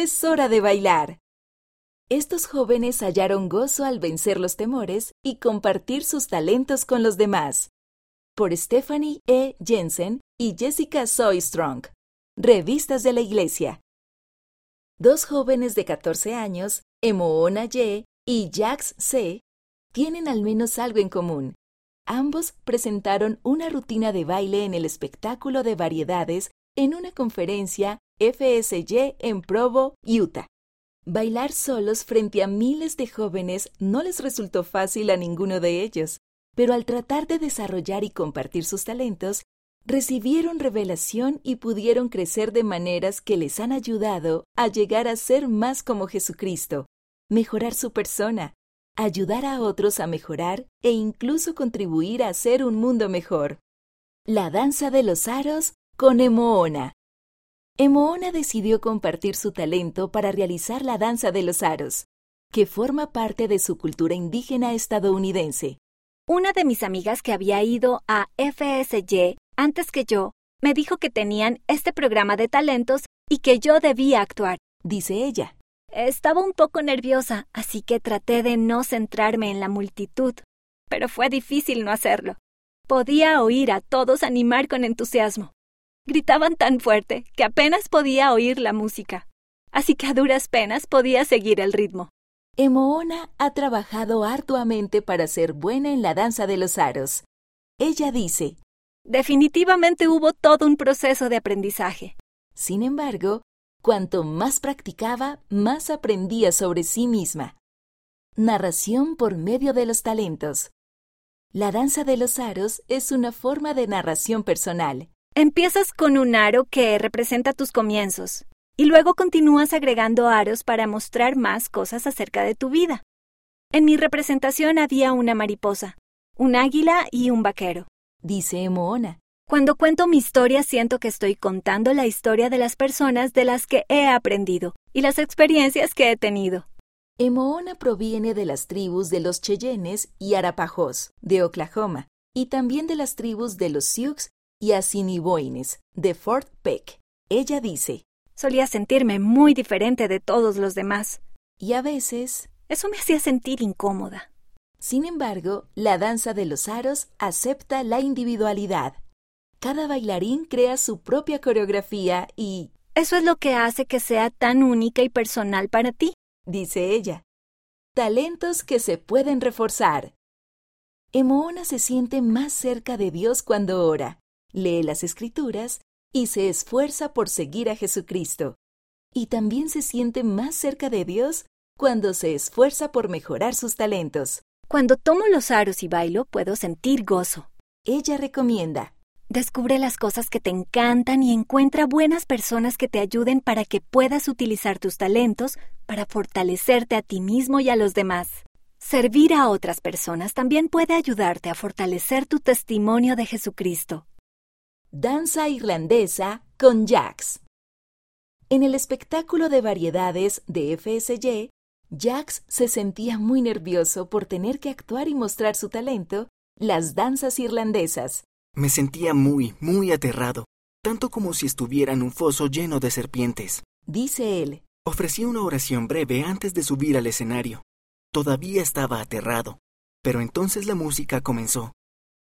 es hora de bailar. Estos jóvenes hallaron gozo al vencer los temores y compartir sus talentos con los demás. Por Stephanie E. Jensen y Jessica Soy Strong. Revistas de la Iglesia. Dos jóvenes de 14 años, Emoona Y y Jax C, tienen al menos algo en común. Ambos presentaron una rutina de baile en el espectáculo de variedades en una conferencia FSY en Provo, Utah. Bailar solos frente a miles de jóvenes no les resultó fácil a ninguno de ellos, pero al tratar de desarrollar y compartir sus talentos, recibieron revelación y pudieron crecer de maneras que les han ayudado a llegar a ser más como Jesucristo, mejorar su persona, ayudar a otros a mejorar e incluso contribuir a hacer un mundo mejor. La danza de los aros con Emoona. Emoona decidió compartir su talento para realizar la danza de los aros, que forma parte de su cultura indígena estadounidense. Una de mis amigas que había ido a FSY antes que yo me dijo que tenían este programa de talentos y que yo debía actuar, dice ella. Estaba un poco nerviosa, así que traté de no centrarme en la multitud, pero fue difícil no hacerlo. Podía oír a todos animar con entusiasmo. Gritaban tan fuerte que apenas podía oír la música, así que a duras penas podía seguir el ritmo. Emoona ha trabajado arduamente para ser buena en la danza de los aros. Ella dice, Definitivamente hubo todo un proceso de aprendizaje. Sin embargo, cuanto más practicaba, más aprendía sobre sí misma. Narración por medio de los talentos. La danza de los aros es una forma de narración personal. Empiezas con un aro que representa tus comienzos y luego continúas agregando aros para mostrar más cosas acerca de tu vida. En mi representación había una mariposa, un águila y un vaquero. Dice Emoona. Cuando cuento mi historia siento que estoy contando la historia de las personas de las que he aprendido y las experiencias que he tenido. Emoona proviene de las tribus de los Cheyennes y Arapajos, de Oklahoma, y también de las tribus de los Sioux y Assiniboines, de Fort Peck. Ella dice, Solía sentirme muy diferente de todos los demás. Y a veces... Eso me hacía sentir incómoda. Sin embargo, la danza de los aros acepta la individualidad. Cada bailarín crea su propia coreografía y... Eso es lo que hace que sea tan única y personal para ti, dice ella. Talentos que se pueden reforzar. Emoona se siente más cerca de Dios cuando ora, lee las escrituras y se esfuerza por seguir a Jesucristo. Y también se siente más cerca de Dios cuando se esfuerza por mejorar sus talentos. Cuando tomo los aros y bailo, puedo sentir gozo. Ella recomienda. Descubre las cosas que te encantan y encuentra buenas personas que te ayuden para que puedas utilizar tus talentos para fortalecerte a ti mismo y a los demás. Servir a otras personas también puede ayudarte a fortalecer tu testimonio de Jesucristo. Danza irlandesa con Jax. En el espectáculo de variedades de FSY, Jax se sentía muy nervioso por tener que actuar y mostrar su talento, las danzas irlandesas. Me sentía muy, muy aterrado, tanto como si estuviera en un foso lleno de serpientes. Dice él. Ofrecí una oración breve antes de subir al escenario. Todavía estaba aterrado, pero entonces la música comenzó.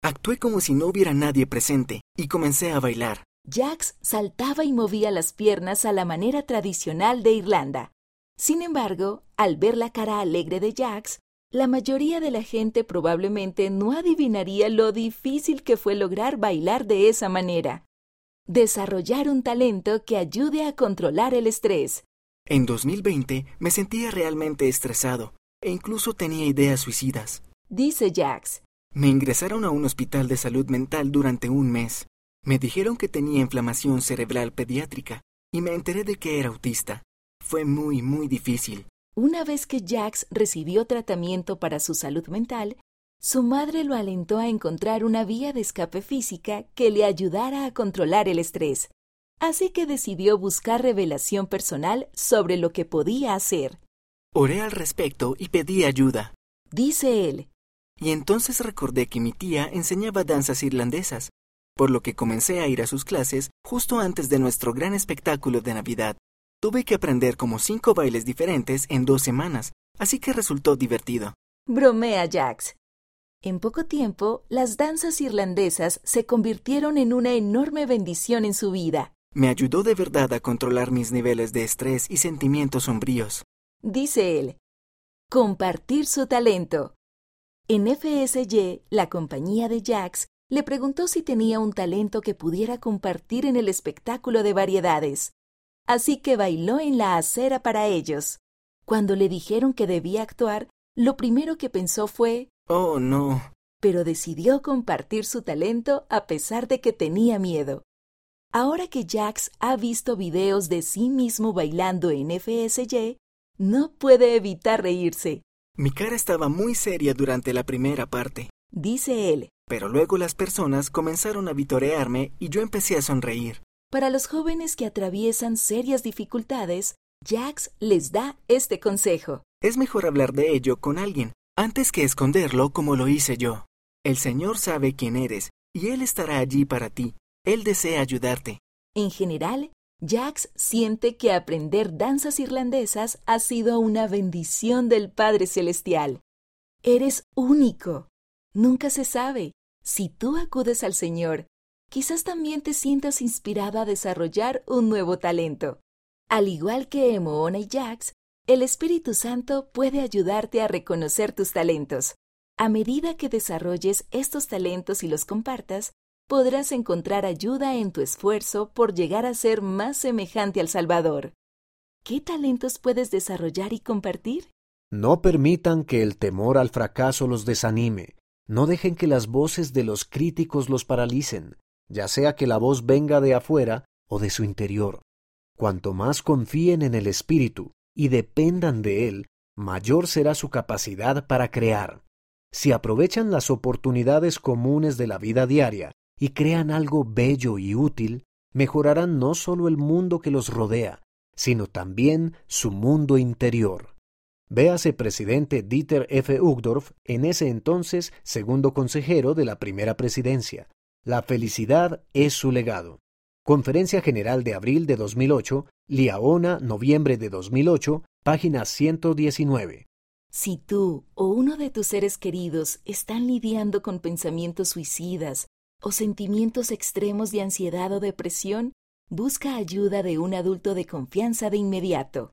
Actué como si no hubiera nadie presente y comencé a bailar. Jax saltaba y movía las piernas a la manera tradicional de Irlanda. Sin embargo, al ver la cara alegre de Jax, la mayoría de la gente probablemente no adivinaría lo difícil que fue lograr bailar de esa manera. Desarrollar un talento que ayude a controlar el estrés. En 2020 me sentía realmente estresado e incluso tenía ideas suicidas. Dice Jax. Me ingresaron a un hospital de salud mental durante un mes. Me dijeron que tenía inflamación cerebral pediátrica y me enteré de que era autista. Fue muy, muy difícil. Una vez que Jax recibió tratamiento para su salud mental, su madre lo alentó a encontrar una vía de escape física que le ayudara a controlar el estrés. Así que decidió buscar revelación personal sobre lo que podía hacer. Oré al respecto y pedí ayuda. Dice él. Y entonces recordé que mi tía enseñaba danzas irlandesas, por lo que comencé a ir a sus clases justo antes de nuestro gran espectáculo de Navidad. Tuve que aprender como cinco bailes diferentes en dos semanas, así que resultó divertido. Bromea Jax. En poco tiempo, las danzas irlandesas se convirtieron en una enorme bendición en su vida. Me ayudó de verdad a controlar mis niveles de estrés y sentimientos sombríos. Dice él. Compartir su talento. En FSY, la compañía de Jax le preguntó si tenía un talento que pudiera compartir en el espectáculo de variedades. Así que bailó en la acera para ellos. Cuando le dijeron que debía actuar, lo primero que pensó fue, Oh, no. pero decidió compartir su talento a pesar de que tenía miedo. Ahora que Jax ha visto videos de sí mismo bailando en FSY, no puede evitar reírse. Mi cara estaba muy seria durante la primera parte, Dice él, pero luego las personas comenzaron a vitorearme y yo empecé a sonreír. para los jóvenes que atraviesan serias dificultades, Jax les da este consejo. Es mejor hablar de ello con alguien, antes que esconderlo como lo hice yo. El Señor sabe quién eres, y Él estará allí para ti. Él desea ayudarte. En general, Jax siente que aprender danzas irlandesas ha sido una bendición del Padre Celestial. Eres único. Nunca se sabe. Si tú acudes al Señor, quizás también te sientas inspirado a desarrollar un nuevo talento. Al igual que Emoona y Jax, el Espíritu Santo puede ayudarte a reconocer tus talentos. A medida que desarrolles estos talentos y los compartas, podrás encontrar ayuda en tu esfuerzo por llegar a ser más semejante al Salvador. ¿Qué talentos puedes desarrollar y compartir? No permitan que el temor al fracaso los desanime. No dejen que las voces de los críticos los paralicen, ya sea que la voz venga de afuera o de su interior. Cuanto más confíen en el Espíritu y dependan de Él, mayor será su capacidad para crear. Si aprovechan las oportunidades comunes de la vida diaria y crean algo bello y útil, mejorarán no solo el mundo que los rodea, sino también su mundo interior. Véase presidente Dieter F. Uchtdorf, en ese entonces segundo consejero de la primera presidencia. La felicidad es su legado. Conferencia General de abril de 2008, Liaona, noviembre de 2008, página 119. Si tú o uno de tus seres queridos están lidiando con pensamientos suicidas o sentimientos extremos de ansiedad o depresión, busca ayuda de un adulto de confianza de inmediato.